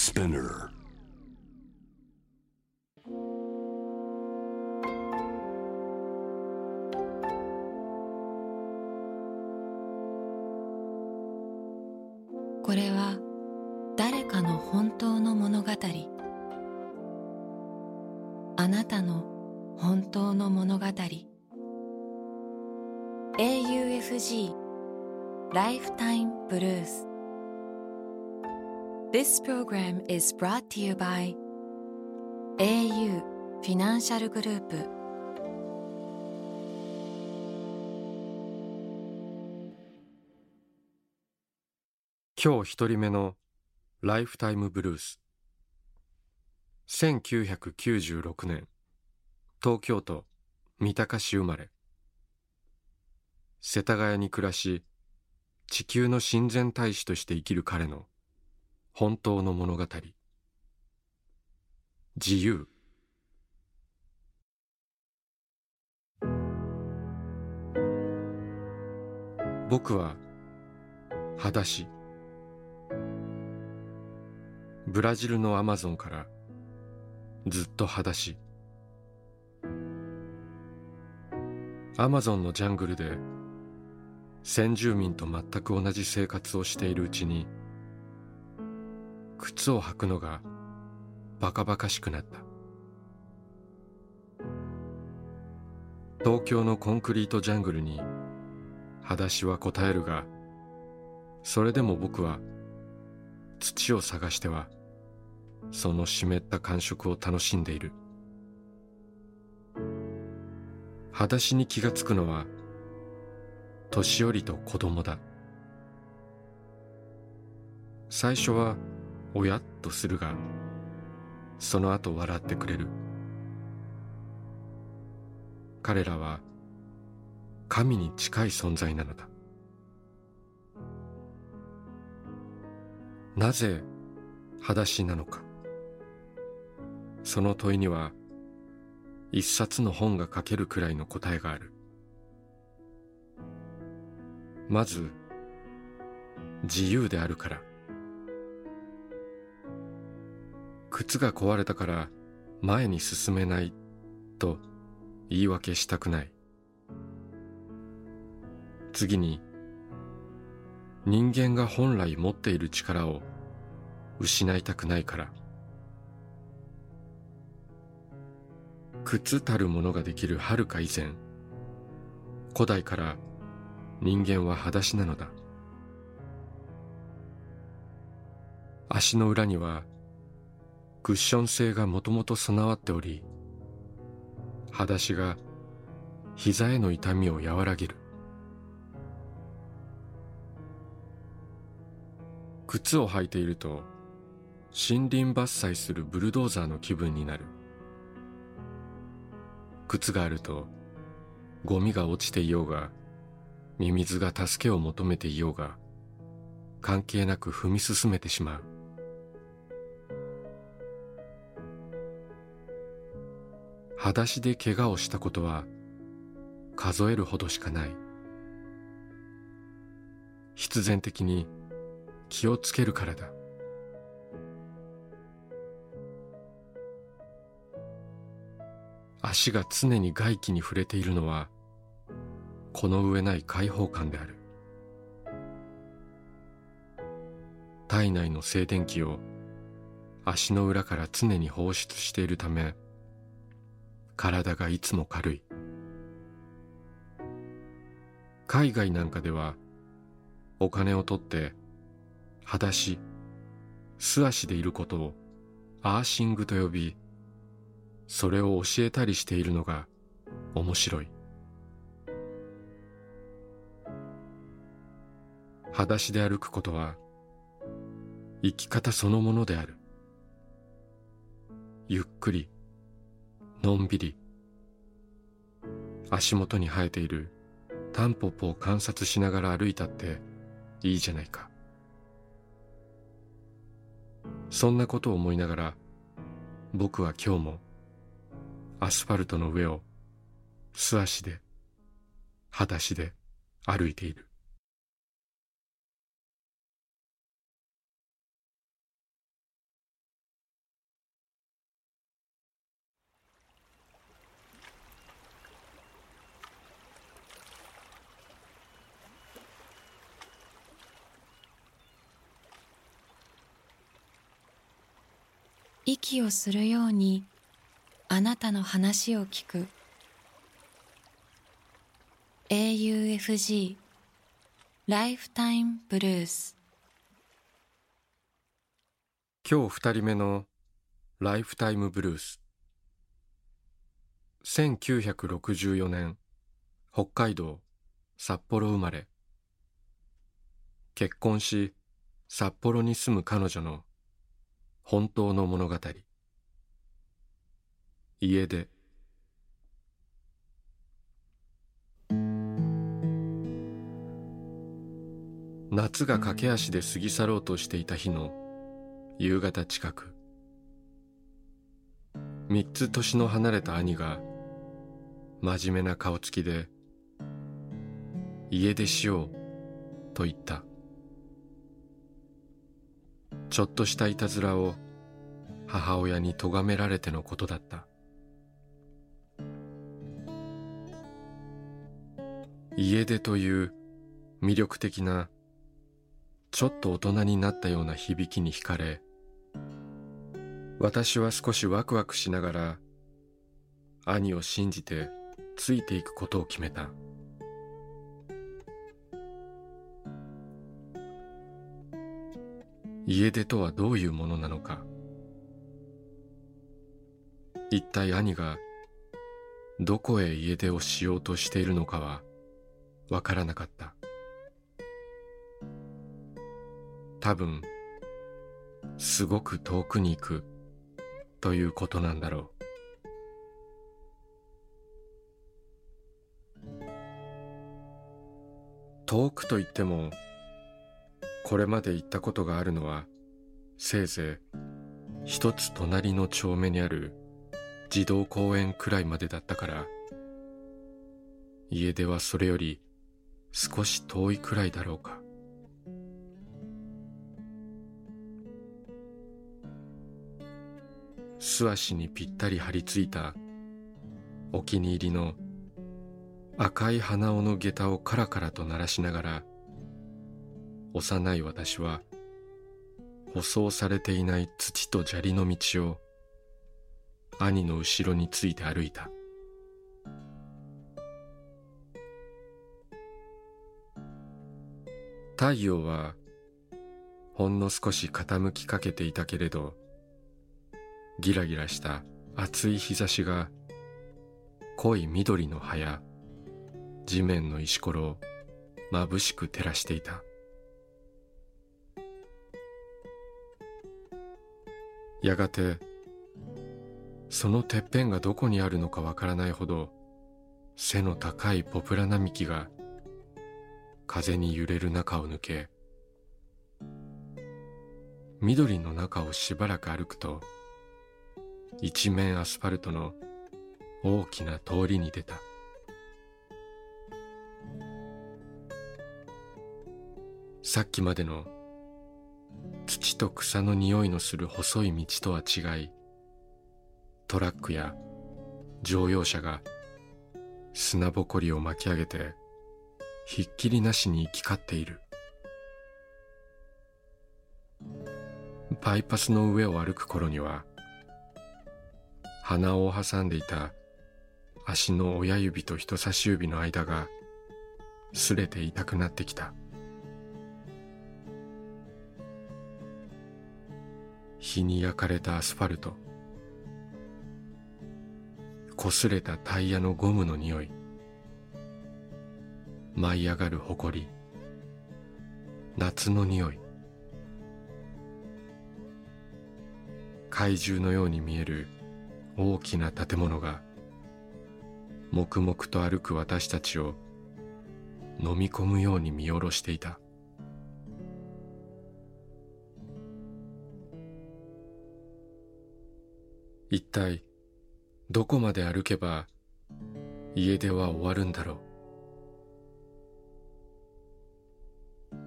Spinner This program is brought to you by au フィナンシャルグループ今日一人目のライフタイムブルース。1996年東京都三鷹市生まれ。世田谷に暮らし地球の親善大使として生きる彼の本当の物語。自由。僕は裸足。ブラジルのアマゾンからずっと裸足。アマゾンのジャングルで先住民と全く同じ生活をしているうちに靴を履くのがバカバカしくなった。東京のコンクリートジャングルに裸足は答えるがそれでも僕は土を探してはその湿った感触を楽しんでいる。裸足に気がつくのは年寄りと子供だ。最初はおやっとするがその後笑ってくれる。彼らは神に近い存在なのだ。なぜ裸足なのか。その問いには一冊の本が書けるくらいの答えがある。まず自由であるから。靴が壊れたから前に進めないと言い訳したくない。次に人間が本来持っている力を失いたくないから。靴たるものができるはるか以前古代から人間は裸足なのだ。足の裏にはクッション性がもともと備わっており裸足が膝への痛みを和らげる。靴を履いていると森林伐採するブルドーザーの気分になる。靴があるとゴミが落ちていようがミミズが助けを求めていようが関係なく踏み進めてしまう。裸足で怪我をしたことは数えるほどしかない。必然的に気をつけるからだ。足が常に外気に触れているのはこの上ない開放感である。体内の静電気を足の裏から常に放出しているため体がいつも軽い。海外なんかではお金を取って裸足素足でいることをアーシングと呼びそれを教えたりしているのが面白い。裸足で歩くことは生き方そのものである。ゆっくりのんびり足元に生えている。タンポポを観察しながら歩いたっていいじゃないか。そんなことを思いながら僕は今日もアスファルトの上を素足で裸足で歩いている。息をするようにあなたの話を聞く。AUFG ライフタイムブルース今日二人目のライフタイムブルース1964年北海道札幌生まれ。結婚し札幌に住む彼女の本当の物語。家出夏が駆け足で過ぎ去ろうとしていた日の夕方近く。三つ年の離れた兄が真面目な顔つきで家出しようと言った。ちょっとしたいたずらを母親に咎められてのことだった。家出という魅力的なちょっと大人になったような響きに惹かれ私は少しワクワクしながら兄を信じてついていくことを決めた。家出とはどういうものなのか。一体兄がどこへ家出をしようとしているのかはわからなかった。多分すごく遠くに行くということなんだろう。遠くといってもこれまで行ったことがあるのはせいぜい一つ隣の丁目にある児童公園くらいまでだったから家出はそれより少し遠いくらいだろうか。素足にぴったり張り付いたお気に入りの赤い鼻緒の下駄をカラカラと鳴らしながら幼い私は舗装されていない土と砂利の道を兄の後ろについて歩いた。太陽はほんの少し傾きかけていたけれどギラギラした熱い日差しが濃い緑の葉や地面の石ころを眩しく照らしていた。やがてそのてっぺんがどこにあるのかわからないほど背の高いポプラ並木が風に揺れる中を抜け緑の中をしばらく歩くと一面アスファルトの大きな通りに出た。さっきまでの土と草の匂いのする細い道とは違いトラックや乗用車が砂ぼこりを巻き上げてひっきりなしに行き交っている。バイパスの上を歩く頃には鼻を挟んでいた足の親指と人差し指の間が擦れて痛くなってきた。日に焼かれたアスファルト。擦れたタイヤのゴムの匂い。舞い上がる埃。夏の匂い。怪獣のように見える大きな建物が黙々と歩く私たちを飲み込むように見下ろしていた。一体どこまで歩けば家出は終わるんだろ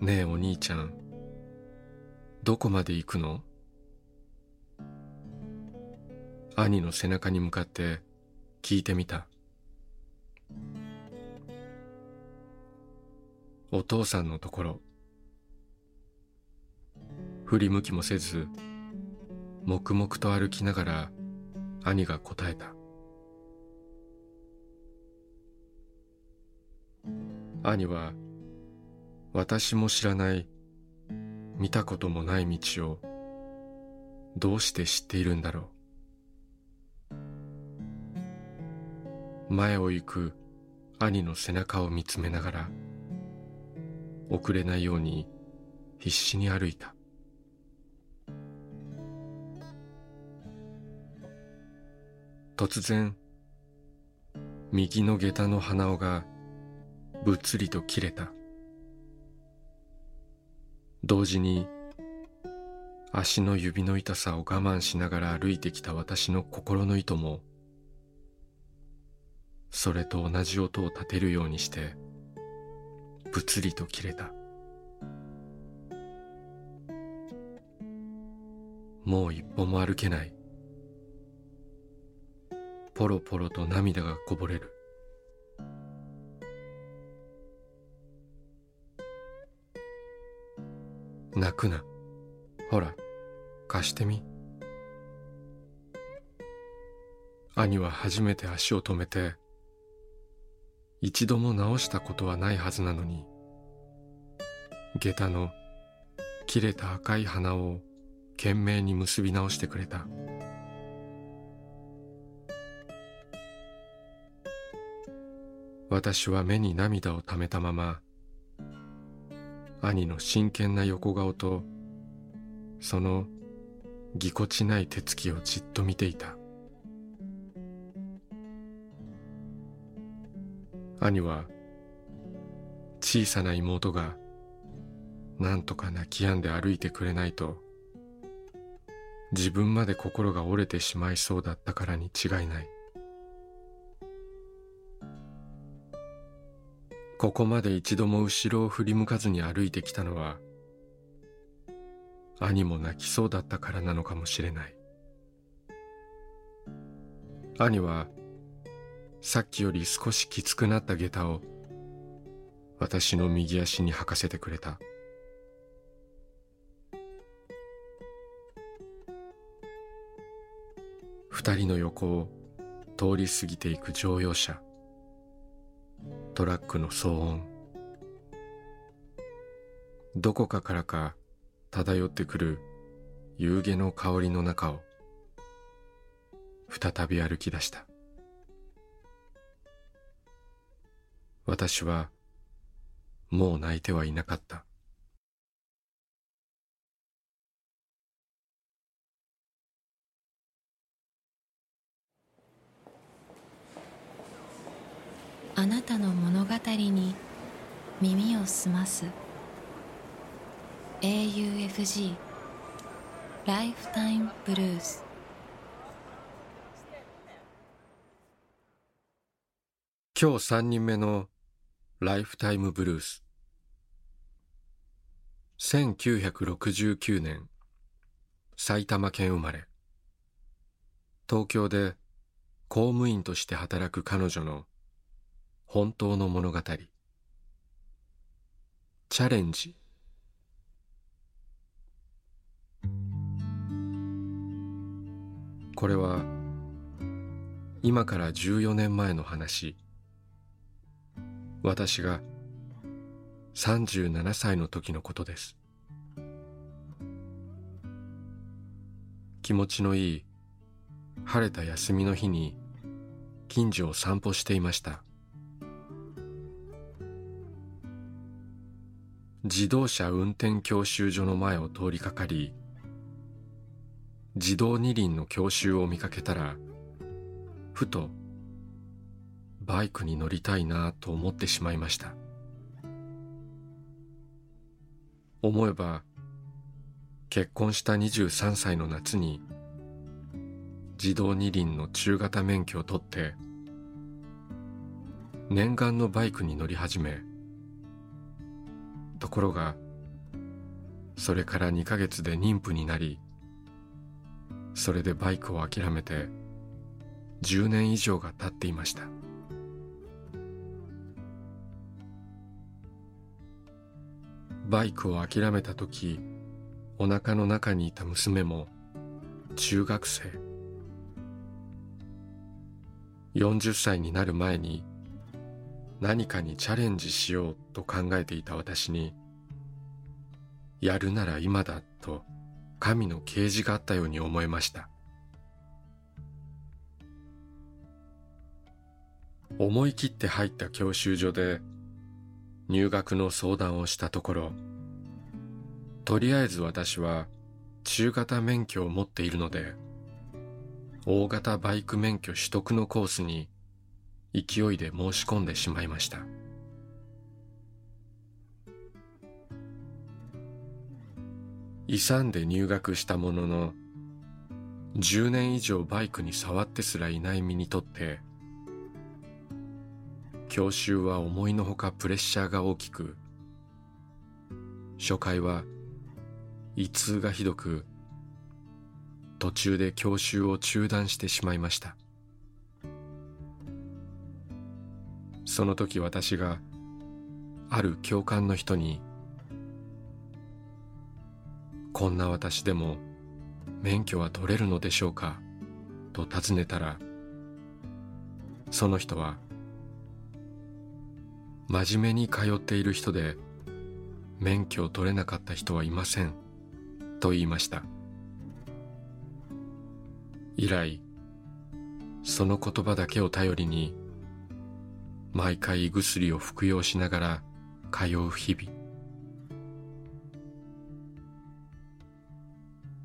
う。ねえお兄ちゃんどこまで行くの？兄の背中に向かって聞いてみた。お父さんのところ。振り向きもせず黙々と歩きながら兄が答えた。兄は私も知らない見たこともない道をどうして知っているんだろう。前を行く兄の背中を見つめながら遅れないように必死に歩いた。突然右の下駄の鼻緒がぶっつりと切れた。同時に足の指の痛さを我慢しながら歩いてきた私の心の糸もそれと同じ音を立てるようにしてぶつりと切れた。もう一歩も歩けない。ポロポロと涙がこぼれる。泣くな。ほら貸してみ。兄は初めて足を止めて一度も直したことはないはずなのに下駄の切れた赤い鼻を懸命に結び直してくれた。私は目に涙をためたまま兄の真剣な横顔とそのぎこちない手つきをじっと見ていた。兄は小さな妹が何とか泣き止んで歩いてくれないと自分まで心が折れてしまいそうだったからに違いない。ここまで一度も後ろを振り向かずに歩いてきたのは兄も泣きそうだったからなのかもしれない。兄はさっきより少しきつくなった下駄を私の右足に履かせてくれた。二人の横を通り過ぎていく乗用車。トラックの騒音。どこかからか漂ってくる夕げの香りの中を再び歩き出した。私はもう泣いてはいなかった。あなたの物語に耳を澄ます。AUFG ライフタイムブルース今日三人目のライフタイムブルース1969年。埼玉県生まれ。東京で公務員として働く彼女の本当の物語。チャレンジ。これは今から14年前の話。私が37歳の時のことです。気持ちのいい晴れた休みの日に近所を散歩していました。自動車運転教習所の前を通りかかり自動二輪の教習を見かけたらふとバイクに乗りたいなと思ってしまいました。思えば結婚した23歳の夏に自動二輪の中型免許を取って念願のバイクに乗り始めところがそれから2ヶ月で妊婦になりそれでバイクを諦めて10年以上が経っていました。バイクを諦めた時お腹の中にいた娘も中学生。40歳になる前に何かにチャレンジしようと考えていた私にやるなら今だと神の啓示があったように思えました。思い切って入った教習所で入学の相談をしたところとりあえず私は中型免許を持っているので大型バイク免許取得のコースに勢いで申し込んでしまいました。勇んで入学したものの10年以上バイクに触ってすらいない身にとって教習は思いのほかプレッシャーが大きく初回は胃痛がひどく途中で教習を中断してしまいました。その時私がある教官の人にこんな私でも免許は取れるのでしょうか？と尋ねたらその人は真面目に通っている人で免許を取れなかった人はいませんと言いました。以来その言葉だけを頼りに毎回胃薬を服用しながら通う日々。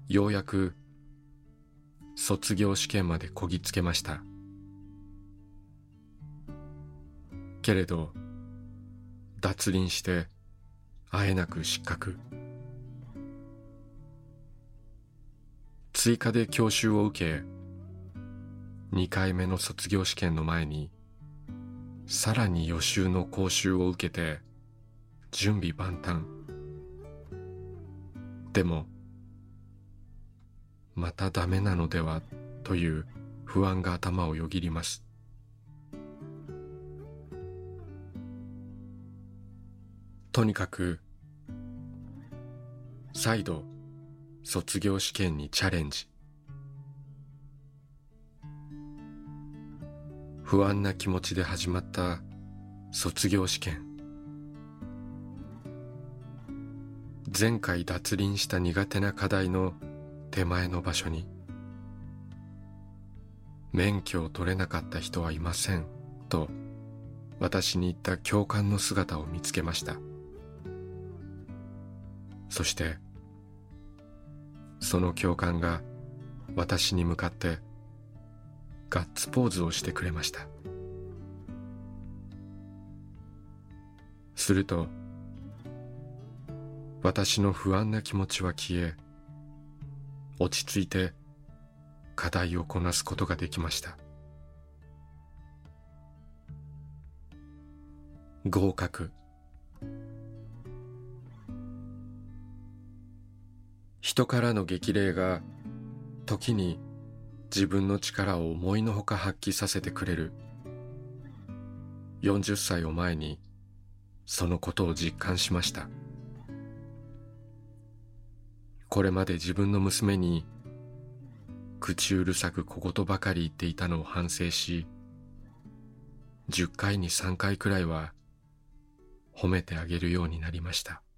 ようやく卒業試験までこぎつけました。けれど脱輪してあえなく失格。追加で教習を受け2回目の卒業試験の前にさらに予習の講習を受けて準備万端。でもまたダメなのではという不安が頭をよぎります。とにかく再度卒業試験にチャレンジ。不安な気持ちで始まった卒業試験。前回脱輪した苦手な課題の手前の場所に免許を取れなかった人はいませんと私に言った教官の姿を見つけました。そしてその教官が私に向かってガッツポーズをしてくれました。すると私の不安な気持ちは消え落ち着いて課題をこなすことができました。合格。人からの激励が時に自分の力を思いのほか発揮させてくれる。40歳を前にそのことを実感しました。これまで自分の娘に口うるさく小言ばかり言っていたのを反省し10回に3回くらいは褒めてあげるようになりました「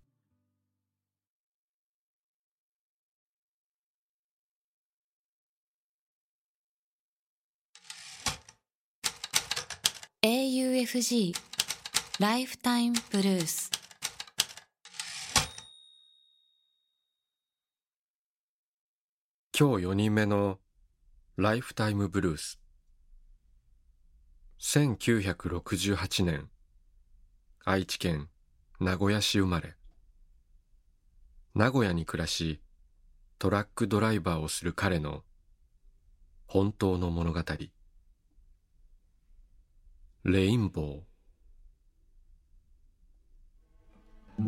UFG ライフタイムブルース」今日4人目のライフタイムブルース。1968年愛知県名古屋市生まれ。名古屋に暮らしトラックドライバーをする彼の本当の物語。レインボー。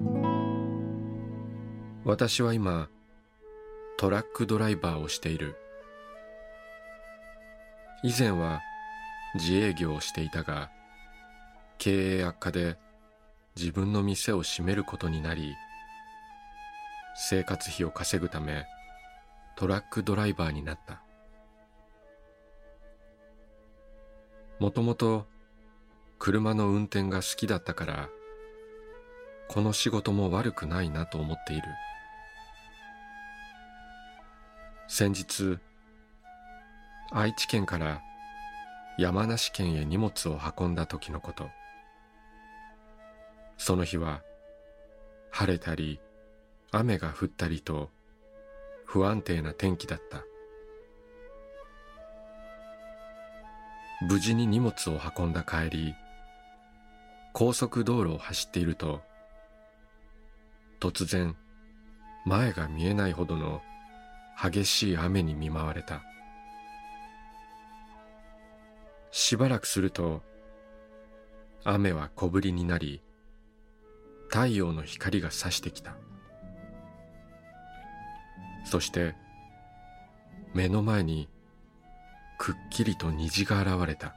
私は今トラックドライバーをしている。以前は自営業をしていたが経営悪化で自分の店を閉めることになり生活費を稼ぐためトラックドライバーになった。もともと車の運転が好きだったからこの仕事も悪くないなと思っている。先日愛知県から山梨県へ荷物を運んだ時のこと。その日は晴れたり雨が降ったりと不安定な天気だった。無事に荷物を運んだ帰り高速道路を走っていると突然前が見えないほどの激しい雨に見舞われた。しばらくすると雨は小降りになり太陽の光が差してきた。そして目の前にくっきりと虹が現れた。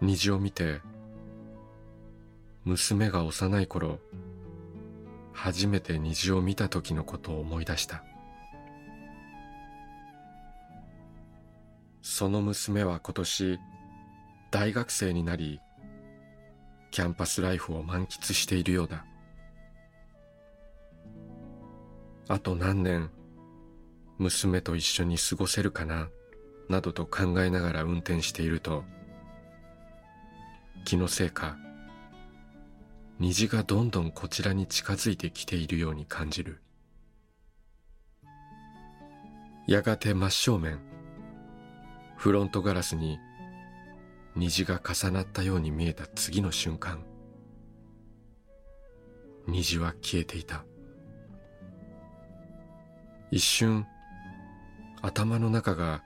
虹を見て娘が幼い頃初めて虹を見た時のことを思い出した。その娘は今年大学生になりキャンパスライフを満喫しているようだ。あと何年娘と一緒に過ごせるかななどと考えながら運転していると気のせいか虹がどんどんこちらに近づいてきているように感じる。やがて真正面フロントガラスに虹が重なったように見えた次の瞬間虹は消えていた。一瞬頭の中が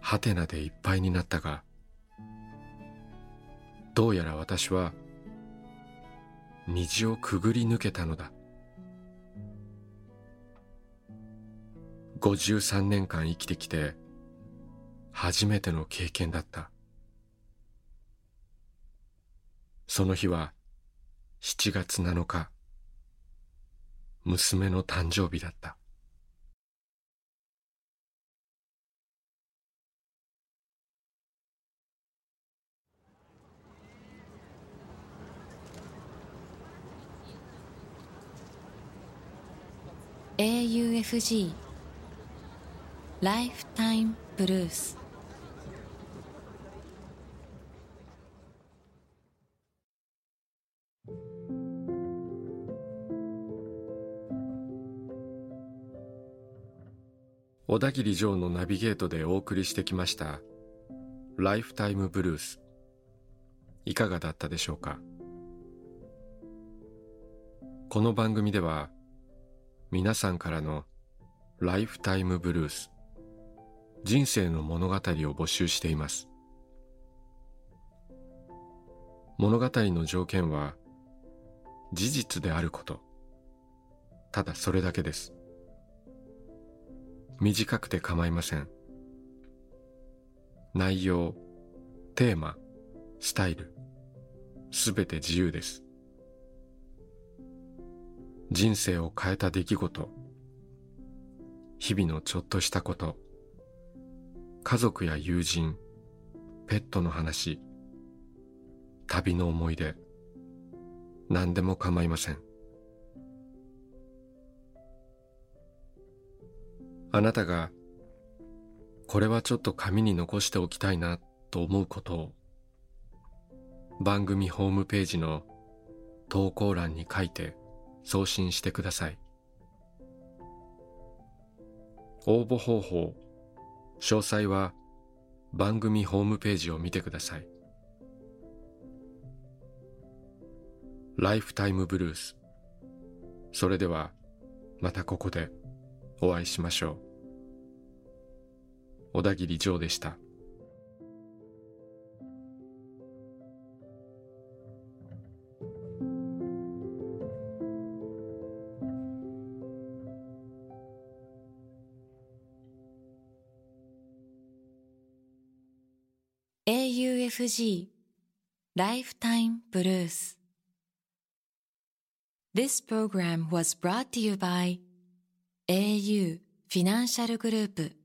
ハテナでいっぱいになったがどうやら私は虹をくぐり抜けたのだ。53年間生きてきて初めての経験だった。その日は7月7日娘の誕生日だった「AUFG ライフタイムブルース」小田切城のナビゲートでお送りしてきました「ライフタイムブルース」いかがだったでしょうか？この番組では皆さんからのライフタイムブルース。人生の物語を募集しています。物語の条件は事実であること。ただそれだけです。短くて構いません。内容テーマスタイル。すべて自由です。人生を変えた出来事。日々のちょっとしたこと。家族や友人。ペットの話。旅の思い出。何でも構いません。あなたがこれはちょっと紙に残しておきたいなと思うこと。を番組ホームページの投稿欄に書いて送信してください。応募方法詳細は番組ホームページを見てください。ライフタイムブルースそれではまたここでお会いしましょう。小田切ジョーでした「AUFG ライフタイムブルース」This program was brought to you by au フィ